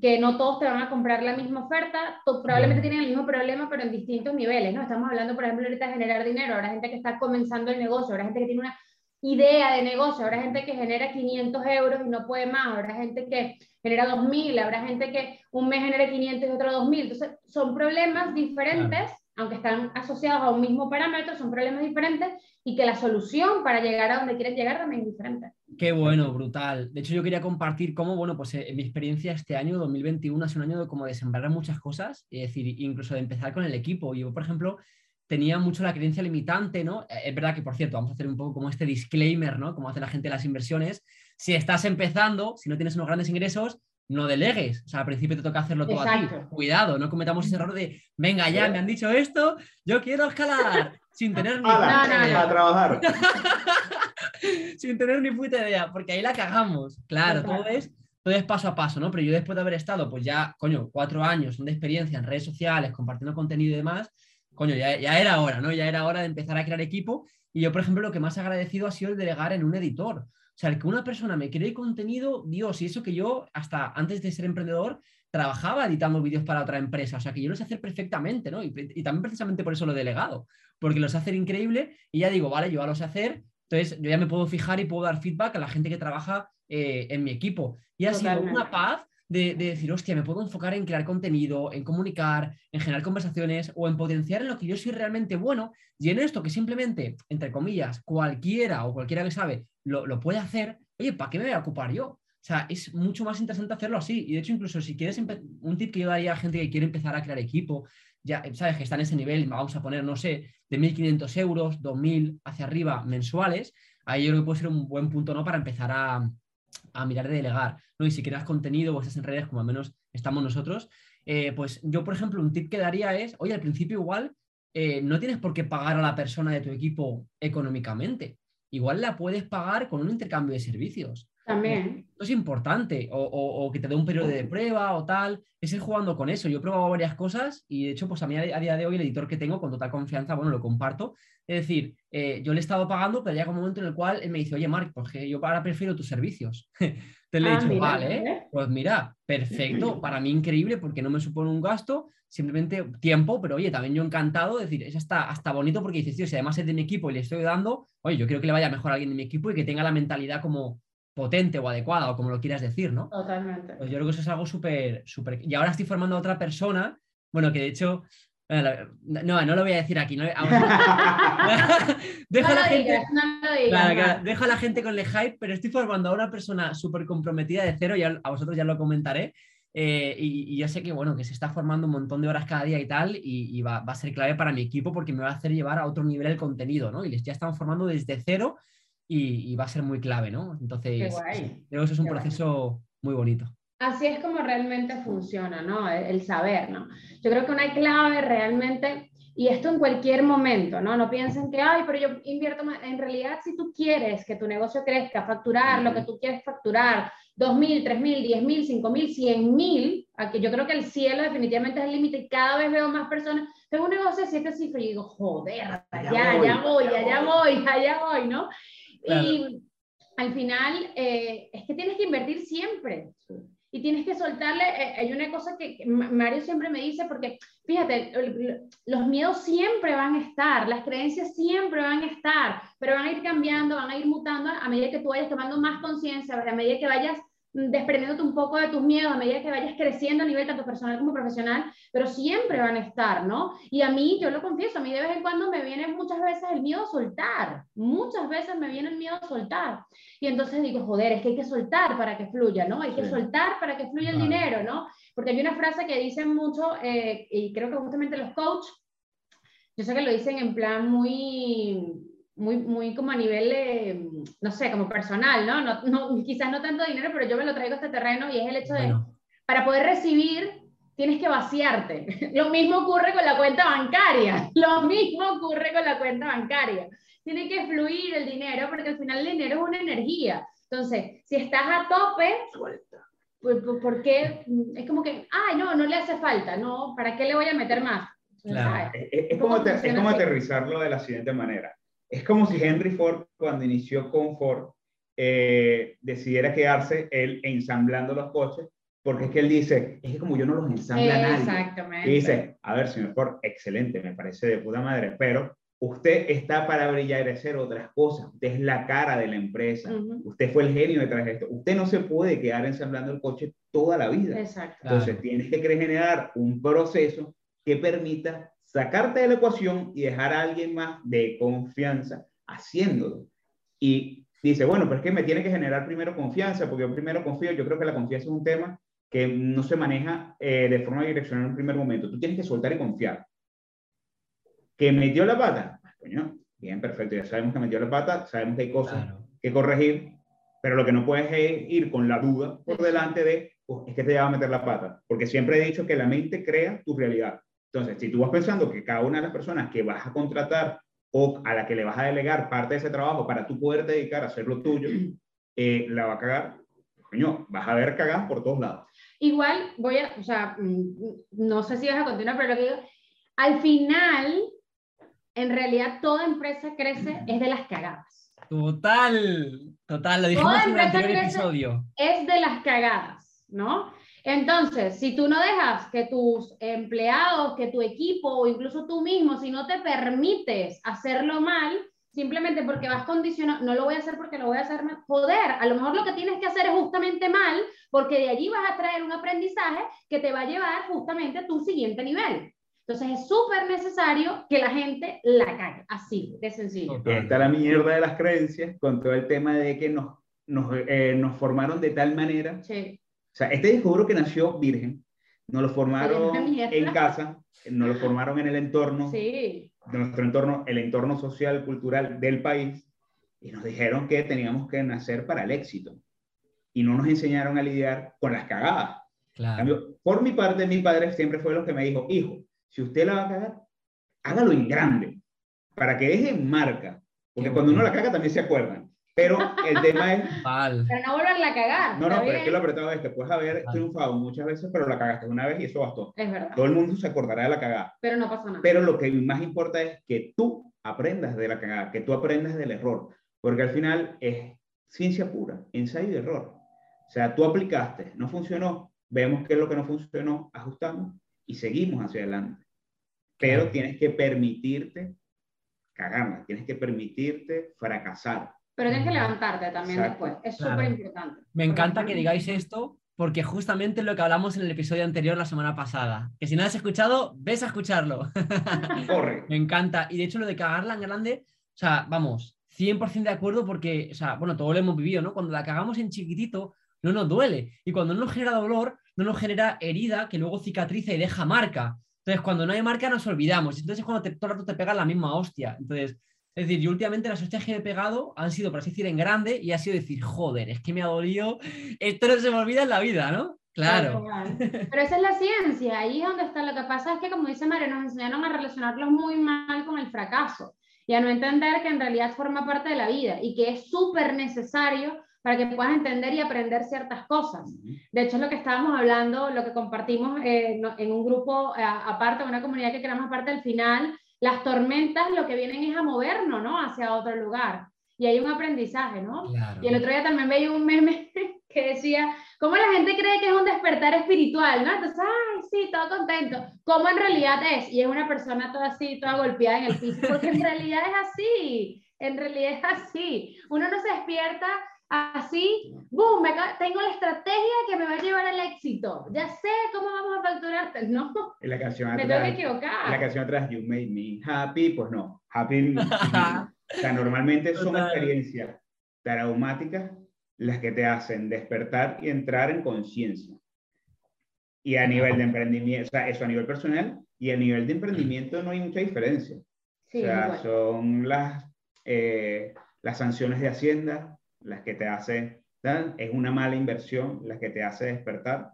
que no todos te van a comprar la misma oferta, probablemente tienen el mismo problema, pero en distintos niveles, ¿no? Estamos hablando, por ejemplo, ahorita de generar dinero, habrá gente que está comenzando el negocio, habrá gente que tiene una idea de negocio. Habrá gente que genera 500 euros y no puede más, habrá gente que genera 2.000, habrá gente que un mes genera 500 y otro 2.000. Entonces, son problemas diferentes, aunque están asociados a un mismo parámetro, son problemas diferentes y que la solución para llegar a donde quieren llegar también es diferente. Qué bueno, brutal. De hecho, yo quería compartir cómo, bueno, pues eh, en mi experiencia este año, 2021, ha sido un año de como de sembrar muchas cosas, es decir, incluso de empezar con el equipo. Yo, por ejemplo, tenía mucho la creencia limitante, ¿no? Eh, es verdad que, por cierto, vamos a hacer un poco como este disclaimer, ¿no? Como hace la gente de las inversiones. Si estás empezando, si no tienes unos grandes ingresos, no delegues. O sea, al principio te toca hacerlo todo a ti. Cuidado, no cometamos ese error de, venga, ya me han dicho esto, yo quiero escalar, sin tener ni a trabajar. sin tener ni puta idea, porque ahí la cagamos. Claro, todo es, todo es paso a paso, ¿no? Pero yo después de haber estado, pues ya, coño, cuatro años de experiencia en redes sociales, compartiendo contenido y demás, coño, ya, era hora, ¿no? Ya era hora de empezar a crear equipo. Y yo, por ejemplo, lo que más agradecido ha sido el delegar en un editor. O sea, el que una persona me cree contenido, Dios, y eso que yo hasta antes de ser emprendedor trabajaba editando vídeos para otra empresa, o sea, que yo lo sé hacer perfectamente, ¿no? Y, también precisamente por eso lo he delegado, porque lo sé hacer increíble y ya digo, vale, yo ya lo sé hacer, entonces yo ya me puedo fijar y puedo dar feedback a la gente que trabaja eh, en mi equipo. Y ha sido una paz de, decir, hostia, me puedo enfocar en crear contenido, en comunicar, en generar conversaciones o en potenciar en lo que yo soy realmente bueno y en esto que simplemente, entre comillas, cualquiera o cualquiera que sabe lo, puede hacer, oye, ¿para qué me voy a ocupar yo? O sea, es mucho más interesante hacerlo así. Y de hecho, incluso si quieres, un tip que yo daría a gente que quiere empezar a crear equipo, ya sabes que está en ese nivel, vamos a poner, no sé, de 1.500 euros, 2.000 hacia arriba mensuales, ahí yo creo que puede ser un buen punto, ¿no? Para empezar a, a mirar de delegar, ¿no? Y si creas contenido o estás en redes, como al menos estamos nosotros, eh, pues yo, por ejemplo, un tip que daría es, oye, al principio igual eh, no tienes por qué pagar a la persona de tu equipo económicamente. Igual la puedes pagar con un intercambio de servicios. También. Esto es importante, o, que te dé un periodo de prueba o tal, es ir jugando con eso. Yo he probado varias cosas y de hecho, pues a mí a, día de hoy el editor que tengo con total confianza, bueno, lo comparto. Es decir, eh, yo le he estado pagando, pero llega un momento en el cual él me dice, oye, Marc, pues yo ahora prefiero tus servicios. Te le he ah, dicho, vale, pues mira, perfecto, para mí increíble porque no me supone un gasto, simplemente tiempo, pero oye, también yo encantado, es decir, es hasta, hasta bonito porque dices, tío, si además es de mi equipo y le estoy dando, oye, yo quiero que le vaya mejor a alguien de mi equipo y que tenga la mentalidad como potente o adecuada o como lo quieras decir, ¿no? Totalmente. Pues yo creo que eso es algo súper, súper... Y ahora estoy formando a otra persona bueno, que de hecho, no, no lo voy a decir aquí. No, dejo, a la gente, dejo a la gente con el hype, pero estoy formando a una persona súper comprometida de cero, y a vosotros ya lo comentaré. Eh, y, yo sé que, bueno, que se está formando un montón de horas cada día y tal, y, va, a ser clave para mi equipo porque me va a hacer llevar a otro nivel el contenido, ¿no? Y les ya están formando desde cero y, va a ser muy clave, ¿no? Entonces, creo que eso es un proceso muy bonito. Así es como realmente funciona, ¿no? El, saber, ¿no? Yo creo que una clave realmente, y esto en cualquier momento, ¿no? No piensen que, ay, pero yo invierto más. En realidad, si tú quieres que tu negocio crezca, facturar lo que tú quieres facturar, 2.000, 3.000, 10.000, 5.000, 100.000, aquí yo creo que el cielo definitivamente es el límite y cada vez veo más personas. Tengo un negocio de siete cifras y digo, joder, allá, allá voy, allá voy, allá voy, ¿no? Y al final eh, es que tienes que invertir siempre. Y tienes que soltarle, eh, hay una cosa que Mario siempre me dice, porque fíjate, los miedos siempre van a estar, las creencias siempre van a estar, pero van a ir cambiando, van a ir mutando a medida que tú vayas tomando más conciencia, a medida que vayas desprendiéndote un poco de tus miedos a medida que vayas creciendo a nivel tanto personal como profesional, pero siempre van a estar, ¿no? Y a mí, yo lo confieso, a mí de vez en cuando me viene muchas veces el miedo a soltar, muchas veces me viene el miedo a soltar. Y entonces digo, joder, es que hay que soltar para que fluya, ¿no? Hay que soltar para que fluya el dinero, ¿no? Porque hay una frase que dicen mucho, eh, y creo que justamente los coaches, yo sé que lo dicen en plan muy muy, muy como a nivel, no sé, como personal, ¿no? No, ¿no? Quizás no tanto dinero, pero yo me lo traigo a este terreno y es el hecho de, para poder recibir, tienes que vaciarte. Lo mismo ocurre con la cuenta bancaria, lo mismo ocurre con la cuenta bancaria. Tiene que fluir el dinero porque al final el dinero es una energía. Entonces, si estás a tope, pues, pues, ¿por qué? Es como que, ay, no, no le hace falta, ¿no? ¿Para qué le voy a meter más? Es, como, es como aterrizarlo de la siguiente manera es como si Henry Ford, cuando inició con Ford, eh, decidiera quedarse él ensamblando los coches, porque es que él dice, es que como yo no los ensambla nadie. Exactamente. Y dice, a ver, señor Ford, excelente, me parece de puta madre, pero usted está para brillar y hacer otras cosas. Usted es la cara de la empresa. Usted fue el genio detrás de esto. Usted no se puede quedar ensamblando el coche toda la vida. Exacto. Entonces, tienes que generar un proceso que permita sacarte de la ecuación y dejar a alguien más de confianza haciéndolo. Y dice, bueno, pero es que me tiene que generar primero confianza, porque yo primero confío, yo creo que la confianza es un tema que no se maneja eh, de forma direccional en un primer momento. Tú tienes que soltar y confiar. ¿Que metió la pata? Ah, coño, bien, perfecto, ya sabemos que metió la pata, sabemos que hay cosas que corregir, pero lo que no puedes es ir con la duda por delante de, oh, es que te va a meter la pata, porque siempre he dicho que la mente crea tu realidad. Entonces, si tú vas pensando que cada una de las personas que vas a contratar o a la que le vas a delegar parte de ese trabajo para tú poder dedicar a hacer lo tuyo, eh, la va a cagar, coño, vas a ver cagadas por todos lados. Igual voy a, o sea, mm, no sé si vas a continuar, pero lo que digo, al final, en realidad toda empresa crece es de las cagadas. Total, total, lo dijimos en el anterior episodio. Es de las cagadas, ¿no? Entonces, si tú no dejas que tus empleados, que tu equipo o incluso tú mismo, si no te permites hacerlo mal, simplemente porque vas condicionado, no lo voy a hacer porque lo voy a hacer mal, joder, a lo mejor lo que tienes que hacer es justamente mal, porque de allí vas a traer un aprendizaje que te va a llevar justamente a tu siguiente nivel. Entonces es súper necesario que la gente la cague, así de sencillo. Está la mierda de las creencias con todo el tema de que nos, nos, eh, nos formaron de tal manera sí o sea, este disco que nació virgen, nos lo formaron en casa, nos lo formaron en el entorno, de nuestro entorno, el entorno social, cultural del país, y nos dijeron que teníamos que nacer para el éxito. Y no nos enseñaron a lidiar con las cagadas. Claro. por mi parte, mi padre siempre fue lo que me dijo, hijo, si usted la va a cagar, hágalo en grande, para que deje marca. Porque cuando uno la caga también se acuerdan. Pero el tema es... Para no volverla a cagar. No, no, pero es que lo apretado es que puedes haber triunfado muchas veces, pero la cagaste una vez y eso bastó. Es verdad. Todo el mundo se acordará de la cagada. Pero no pasa nada. Pero lo que más importa es que tú aprendas de la cagada, que tú aprendas del error. Porque al final es ciencia pura, ensayo y error. O sea, tú aplicaste, no funcionó, vemos qué es lo que no funcionó, ajustamos y seguimos hacia adelante. Pero tienes que permitirte cagarla, tienes que permitirte fracasar pero tienes que levantarte también después. Es súper importante. Me encanta que digáis esto porque justamente es lo que hablamos en el episodio anterior la semana pasada. Que si no has escuchado, ves a escucharlo. Corre. Me encanta. Y de hecho lo de cagarla en grande, o sea, vamos, 100% de acuerdo porque, o sea, bueno, todo lo hemos vivido, ¿no? Cuando la cagamos en chiquitito, no nos duele. Y cuando no nos genera dolor, no nos genera herida que luego cicatriza y deja marca. Entonces, cuando no hay marca, nos olvidamos. Entonces es cuando te, todo el rato te pega la misma hostia. Entonces, es decir, yo últimamente las hostias que me he pegado han sido, por así decir, en grande y ha sido decir, joder, es que me ha dolido. Esto no se me olvida en la vida, ¿no? Claro. Pero esa es la ciencia, ahí es donde está. Lo que pasa es que, como dice Mario, nos enseñaron a relacionarlos muy mal con el fracaso y a no entender que en realidad forma parte de la vida y que es súper necesario para que puedas entender y aprender ciertas cosas. De hecho, es lo que estábamos hablando, lo que compartimos eh, en un grupo eh, aparte, una comunidad que creamos aparte al final, las tormentas lo que vienen es a movernos, ¿no? Hacia otro lugar. Y hay un aprendizaje, ¿no? Y el otro día también veía un meme que decía, ¿cómo la gente cree que es un despertar espiritual, ¿no? Entonces, ay, sí, todo contento. ¿Cómo en realidad es? Y es una persona toda así, toda golpeada en el piso, porque en realidad es así. En realidad es así. Uno no se despierta así, boom, tengo la estrategia que me va a llevar al éxito. Ya sé cómo vamos a facturarte. No, en la canción me tengo que equivocar. En la canción atrás, You Made Me Happy, pues no, Happy. o sea, normalmente son experiencias traumáticas las que te hacen despertar y entrar en conciencia. Y a nivel de emprendimiento, o sea, eso a nivel personal y a nivel de emprendimiento no hay mucha diferencia. o sea, son las, eh, las sanciones de Hacienda, las que te hacen, es una mala inversión las que te hace despertar.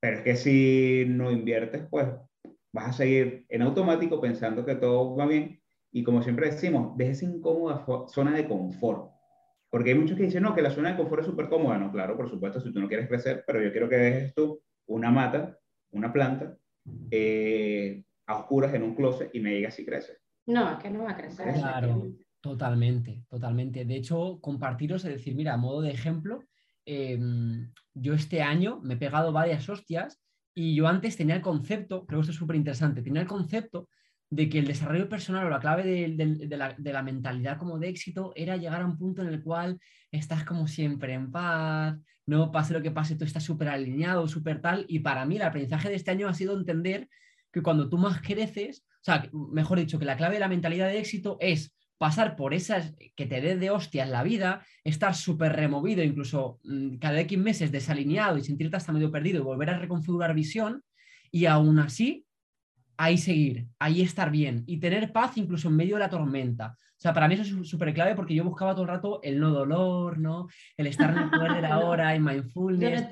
Pero es que si no inviertes, pues vas a seguir en automático pensando que todo va bien. Y como siempre decimos, deje esa incómoda zona de confort. Porque hay muchos que dicen, no, que la zona de confort es súper cómoda. No, claro, por supuesto, si tú no quieres crecer, pero yo quiero que dejes tú una mata, una planta, eh, a oscuras en un closet y me digas si crece. No, es que no va a crecer. Claro. Totalmente, totalmente. De hecho, compartiros es decir, mira, a modo de ejemplo, em, yo este año me he pegado varias hostias y yo antes tenía el concepto, creo que esto es súper interesante, tenía el concepto de que el desarrollo personal o la clave de, la, mentalidad como de éxito era llegar a un punto en el cual estás como siempre en paz, no pase lo que pase, tú estás súper alineado, súper tal. Y para mí el aprendizaje de este año ha sido entender que cuando tú más creces, o sea, mejor dicho, que la clave de la mentalidad de éxito es pasar por esas que te dé de hostia en la vida, estar súper removido, incluso mm, cada X meses desalineado y sentirte hasta medio perdido y volver a reconfigurar visión, y aún así, ahí seguir, ahí estar bien y tener paz incluso en medio de la tormenta. O sea, para mí eso es súper clave porque yo buscaba todo el rato el no dolor, ¿no? El estar en el poder de la hora, en mindfulness.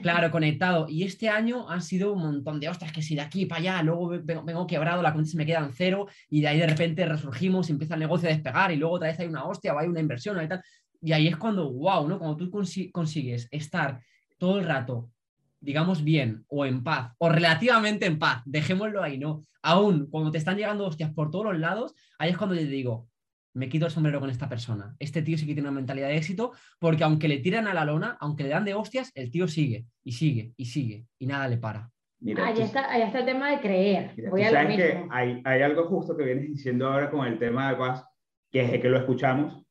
claro, conectado. Y este año han sido un montón de ostras, que si de aquí para allá, luego vengo, quebrado, la cuenta se me queda en cero y de ahí de repente resurgimos y empieza el negocio a despegar y luego otra vez hay una hostia o hay una inversión y tal. Y ahí es cuando, wow, ¿no? Cuando tú consigues estar todo el rato digamos, bien o en paz, o relativamente en paz, dejémoslo ahí, ¿no? Aún cuando te están llegando hostias por todos los lados, ahí es cuando yo te digo, me quito el sombrero con esta persona. Este tío sí que tiene una mentalidad de éxito, porque aunque le tiran a la lona, aunque le dan de hostias, el tío sigue y sigue y sigue y nada le para. Mira, ahí, está, ahí está el tema de creer. Voy a que hay, hay, algo justo que vienes diciendo ahora con el tema de paz, que es que lo escuchamos,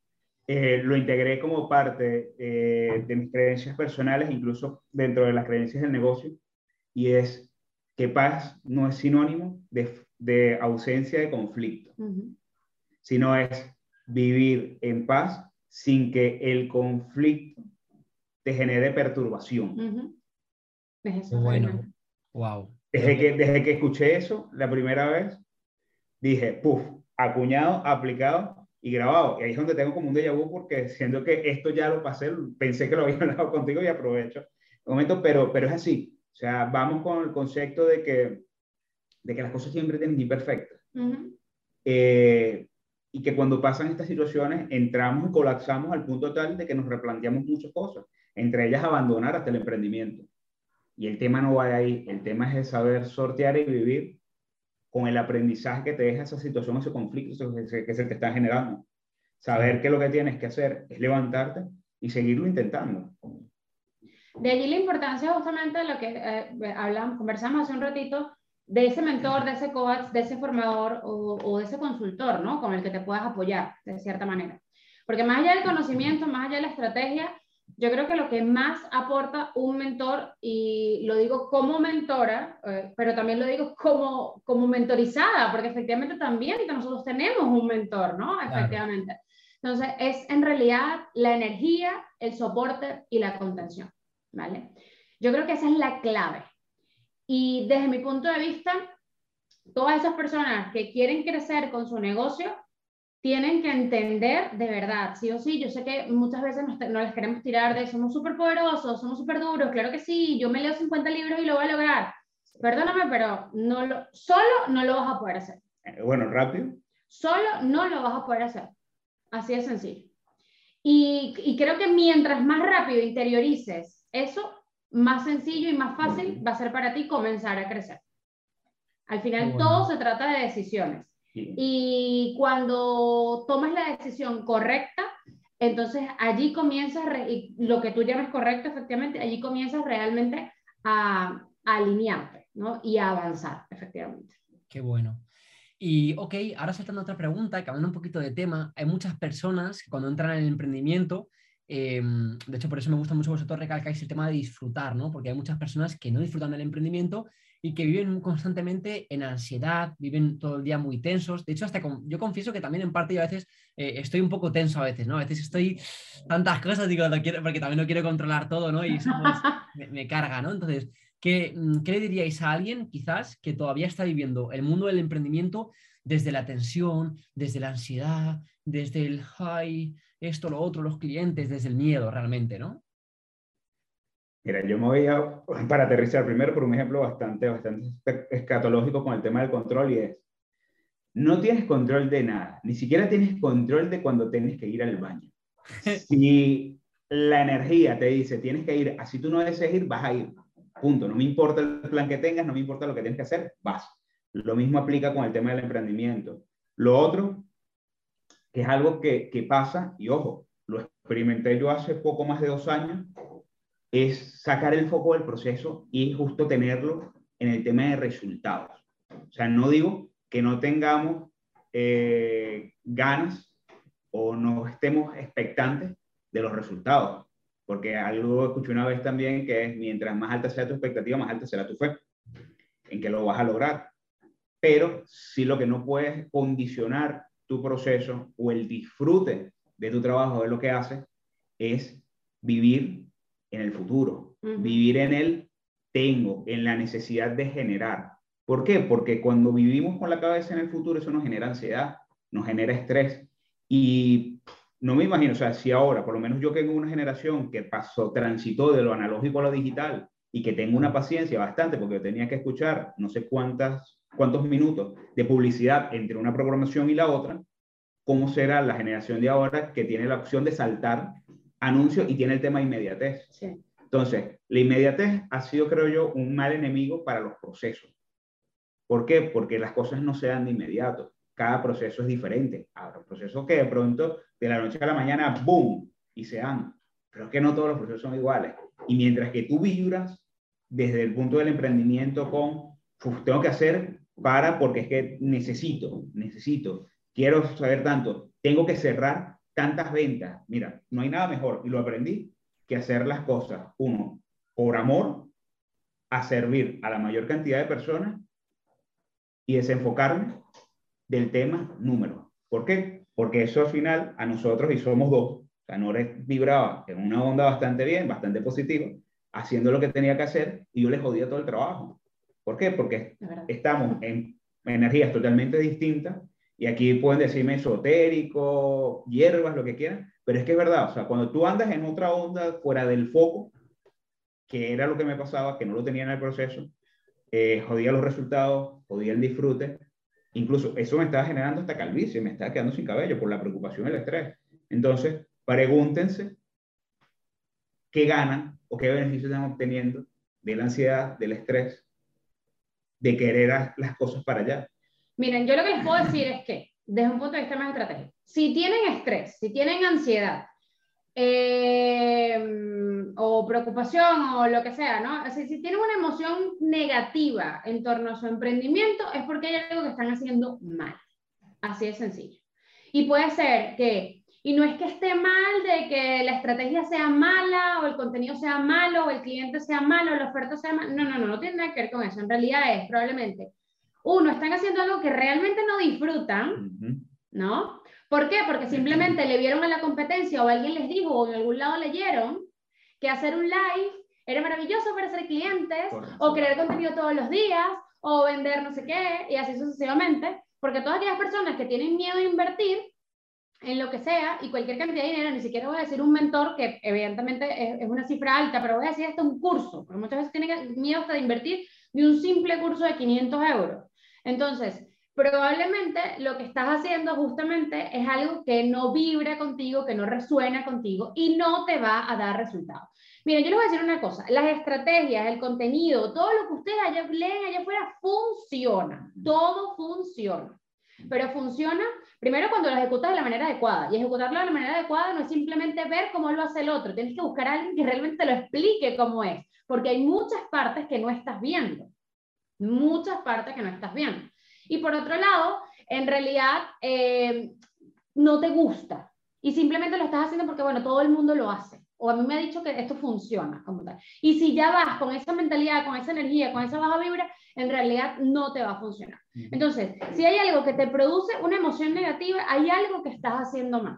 eh, lo integré como parte eh, de mis creencias personales, incluso dentro de las creencias del negocio, y es que paz no es sinónimo de, de ausencia de conflicto, sino es vivir en paz sin que el conflicto te genere perturbación. Bueno, wow. Desde que, desde que escuché eso la primera vez, dije, puff, acuñado, aplicado y grabado. Y ahí es donde tengo como un déjà vu porque siento que esto ya lo pasé, pensé que lo había hablado contigo y aprovecho el momento, pero, pero es así. O sea, vamos con el concepto de que, de que las cosas siempre tienen imperfectas. Uh y que cuando pasan estas situaciones entramos y colapsamos al punto tal de que nos replanteamos muchas cosas, entre ellas abandonar hasta el emprendimiento. Y el tema no va de ahí, el tema es de saber sortear y vivir con el aprendizaje que te deja esa situación, ese conflicto que se te está generando. Saber que lo que tienes que hacer es levantarte y seguirlo intentando. De allí la importancia justamente de lo que eh, hablamos, conversamos hace un ratito, de ese mentor, de ese coach, de ese formador o, de ese consultor, ¿no? Con el que te puedas apoyar, de cierta manera. Porque más allá del conocimiento, más allá de la estrategia, yo creo que lo que más aporta un mentor, y lo digo como mentora, eh, pero también lo digo como, como mentorizada, porque efectivamente también nosotros tenemos un mentor, ¿no? Efectivamente. Entonces, es en realidad la energía, el soporte y la contención, ¿vale? Yo creo que esa es la clave. Y desde mi punto de vista, todas esas personas que quieren crecer con su negocio, tienen que entender de verdad, sí o sí, yo sé que muchas veces nos, no les queremos tirar de somos súper poderosos, somos súper duros, claro que sí, yo me leo 50 libros y lo voy a lograr. Perdóname, pero no lo, solo no lo vas a poder hacer. Eh, bueno, rápido. Solo no lo vas a poder hacer. Así de sencillo. Y, y creo que mientras más rápido interiorices eso, más sencillo y más fácil va a ser para ti comenzar a crecer. Al final todo se trata de decisiones. Y cuando tomas la decisión correcta, entonces allí comienzas, lo que tú llamas correcto, efectivamente, allí comienzas realmente a, alinearte ¿no? y a avanzar, efectivamente. Qué bueno. Y ok, ahora saltando a otra pregunta, cambiando un poquito de tema, hay muchas personas que cuando entran en el emprendimiento, em, de hecho por eso me gusta mucho vosotros recalcáis el tema de disfrutar, ¿no? Porque hay muchas personas que no disfrutan del emprendimiento y que viven constantemente en ansiedad, viven todo el día muy tensos. De hecho, hasta yo confieso que también en parte yo a veces eh, estoy un poco tenso a veces, ¿no? A veces estoy tantas cosas, digo, quiero, porque también no quiero controlar todo, ¿no? Y eso pues, me, carga, ¿no? Entonces, ¿qué, mm, ¿qué le diríais a alguien quizás que todavía está viviendo el mundo del emprendimiento desde la tensión, desde la ansiedad, desde el, ay, esto, lo otro, los clientes, desde el miedo realmente, ¿no? Mira, yo me voy a, para aterrizar primero por un ejemplo bastante, bastante escatológico con el tema del control y es, no tienes control de nada, ni siquiera tienes control de cuando tienes que ir al baño. Si la energía te dice tienes que ir, así tú no desees ir, vas a ir. Punto. No me importa el plan que tengas, no me importa lo que tienes que hacer, vas. Lo mismo aplica con el tema del emprendimiento. Lo otro, que es algo que, que pasa, y ojo, lo experimenté yo hace poco más de dos años, es sacar el foco del proceso y justo tenerlo en el tema de resultados. O sea, no digo que no tengamos eh, ganas o no estemos expectantes de los resultados, porque algo escuché una vez también que es mientras más alta sea tu expectativa, más alta será tu fe en que lo vas a lograr. Pero si lo que no puedes condicionar tu proceso o el disfrute de tu trabajo, de lo que haces, es vivir en el futuro, vivir en el tengo, en la necesidad de generar. ¿Por qué? Porque cuando vivimos con la cabeza en el futuro, eso nos genera ansiedad, nos genera estrés. Y no me imagino, o sea, si ahora, por lo menos yo que tengo una generación que pasó, transitó de lo analógico a lo digital y que tengo una paciencia bastante, porque yo tenía que escuchar no sé cuántas, cuántos minutos de publicidad entre una programación y la otra, ¿cómo será la generación de ahora que tiene la opción de saltar anuncio y tiene el tema inmediatez. Entonces, la inmediatez ha sido, creo yo, un mal enemigo para los procesos. ¿Por qué? Porque las cosas no se dan de inmediato. Cada proceso es diferente. Habrá procesos que de pronto, de la noche a la mañana, ¡boom! y se dan. Pero es que no todos los procesos son iguales. Y mientras que tú vibras desde el punto del emprendimiento con, tengo que hacer para, porque es que necesito, necesito, quiero saber tanto, tengo que cerrar tantas ventas. Mira, no hay nada mejor, y lo aprendí, que hacer las cosas, uno, por amor, a servir a la mayor cantidad de personas y desenfocarme del tema número. ¿Por qué? Porque eso al final a nosotros, y somos dos, o sea, Nores vibraba en una onda bastante bien, bastante positiva, haciendo lo que tenía que hacer y yo le jodía todo el trabajo. ¿Por qué? Porque estamos en energías totalmente distintas y aquí pueden decirme esotérico, hierbas, lo que quieran, pero es que es verdad, o sea, cuando tú andas en otra onda fuera del foco, que era lo que me pasaba, que no lo tenía en el proceso, eh, jodía los resultados, jodía el disfrute, incluso eso me estaba generando hasta calvicie, me estaba quedando sin cabello por la preocupación y el estrés. Entonces, pregúntense qué ganan o qué beneficios están obteniendo de la ansiedad, del estrés, de querer las cosas para allá. Miren, yo lo que les puedo decir es que, desde un punto de vista más estratégico, si tienen estrés, si tienen ansiedad, eh, o preocupación o lo que sea, ¿no? si tienen una emoción negativa en torno a su emprendimiento, es porque hay algo que están haciendo mal. Así de sencillo. Y puede ser que Y no es que esté mal de que la estrategia sea mala o el contenido sea malo o el cliente sea malo o la oferta sea mala. No, no, no, no tiene nada que ver con eso. En realidad es probablemente, uno, están haciendo algo que realmente no disfrutan, ¿no? ¿Por qué? Porque simplemente le vieron a la competencia o alguien les dijo o en algún lado leyeron que hacer un live era maravilloso para ser clientes o crear contenido todos los días o vender no sé qué y así sucesivamente. Porque todas aquellas personas que tienen miedo de invertir en lo que sea y cualquier cantidad de dinero, ni siquiera voy a decir un mentor, que evidentemente es, una cifra alta, pero voy a decir hasta un curso, porque muchas veces tienen miedo hasta de invertir de un simple curso de 500 euros. Entonces, probablemente lo que estás haciendo justamente es algo que no vibra contigo, que no resuena contigo y no te va a dar resultados. Miren, yo les voy a decir una cosa, las estrategias, el contenido, todo lo que ustedes allá leen allá afuera funciona, todo funciona. Pero funciona primero cuando lo ejecutas de la manera adecuada. Y ejecutarlo de la manera adecuada no es simplemente ver cómo lo hace el otro. Tienes que buscar a alguien que realmente te lo explique cómo es. Porque hay muchas partes que no estás viendo. Muchas partes que no estás viendo. Y por otro lado, en realidad eh, no te gusta. Y simplemente lo estás haciendo porque, bueno, todo el mundo lo hace. O a mí me ha dicho que esto funciona como tal. Y si ya vas con esa mentalidad, con esa energía, con esa baja vibra, en realidad no te va a funcionar. Entonces, si hay algo que te produce una emoción negativa, hay algo que estás haciendo mal.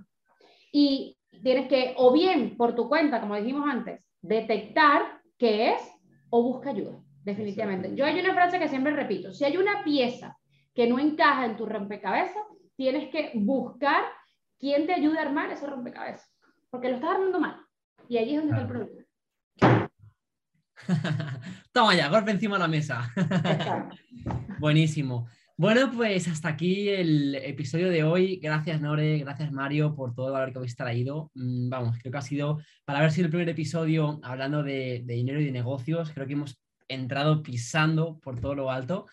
Y tienes que, o bien por tu cuenta, como dijimos antes, detectar qué es o busca ayuda, definitivamente. Yo hay una frase que siempre repito, si hay una pieza que no encaja en tu rompecabezas, tienes que buscar quién te ayude a armar ese rompecabezas, porque lo estás armando mal. Y ahí es donde está el problema. Toma ya, golpe encima de la mesa. Buenísimo. Bueno, pues hasta aquí el episodio de hoy. Gracias, Nore, gracias, Mario, por todo el valor que habéis traído. Mm, vamos, creo que ha sido, para haber sido el primer episodio hablando de, de dinero y de negocios, creo que hemos entrado pisando por todo lo alto.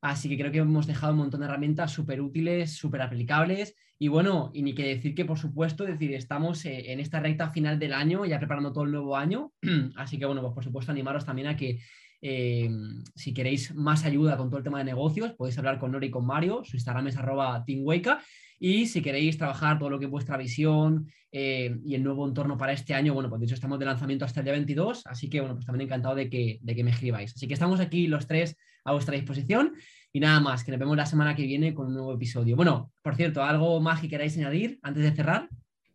Así que creo que hemos dejado un montón de herramientas súper útiles, súper aplicables. Y bueno, y ni que decir que, por supuesto, decir, estamos eh, en esta recta final del año, ya preparando todo el nuevo año. Así que bueno, pues por supuesto, animaros también a que eh, si queréis más ayuda con todo el tema de negocios, podéis hablar con Nori y con Mario. Su Instagram es arroba teamweka. Y si queréis trabajar todo lo que es vuestra visión eh, y el nuevo entorno para este año, bueno, pues de hecho estamos de lanzamiento hasta el día 22, así que bueno, pues también encantado de que, de que me escribáis. Así que estamos aquí los tres a vuestra disposición. Y nada más, que nos vemos la semana que viene con un nuevo episodio. Bueno, por cierto, ¿algo más que queráis añadir antes de cerrar?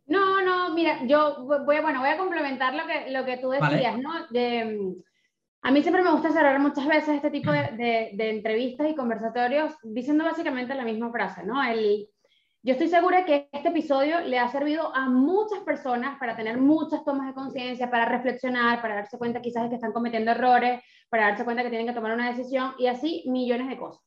No, no, mira, yo voy, bueno, voy a complementar lo que, lo que tú decías, ¿no? a mí siempre me gusta cerrar muchas veces este tipo de, de, entrevistas y conversatorios diciendo básicamente la misma frase, ¿no? El, yo estoy segura que este episodio le ha servido a muchas personas para tener muchas tomas de conciencia, para reflexionar, para darse cuenta quizás de que están cometiendo errores, para darse cuenta que tienen que tomar una decisión y así millones de cosas.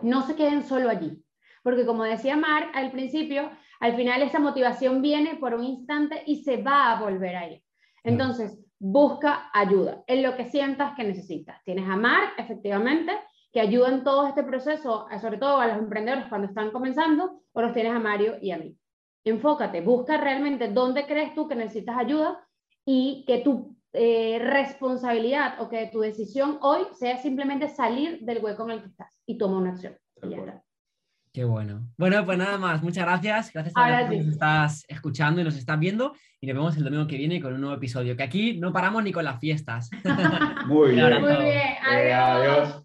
No se queden solo allí, porque como decía Mark al principio, al final esa motivación viene por un instante y se va a volver a ir. Entonces, busca ayuda en lo que sientas que necesitas. Tienes a Mark, efectivamente, que ayuda en todo este proceso, sobre todo a los emprendedores cuando están comenzando, o los tienes a Mario y a mí. Enfócate, busca realmente dónde crees tú que necesitas ayuda y que tu eh, responsabilidad o que tu decisión hoy sea simplemente salir del hueco en el que estás y toma una acción. Qué bueno. Bueno, pues nada más. Muchas gracias. Gracias a todos que nos estás escuchando y nos estás viendo. Y nos vemos el domingo que viene con un nuevo episodio. Que aquí no paramos ni con las fiestas. Muy bien. Muy bien. adiós.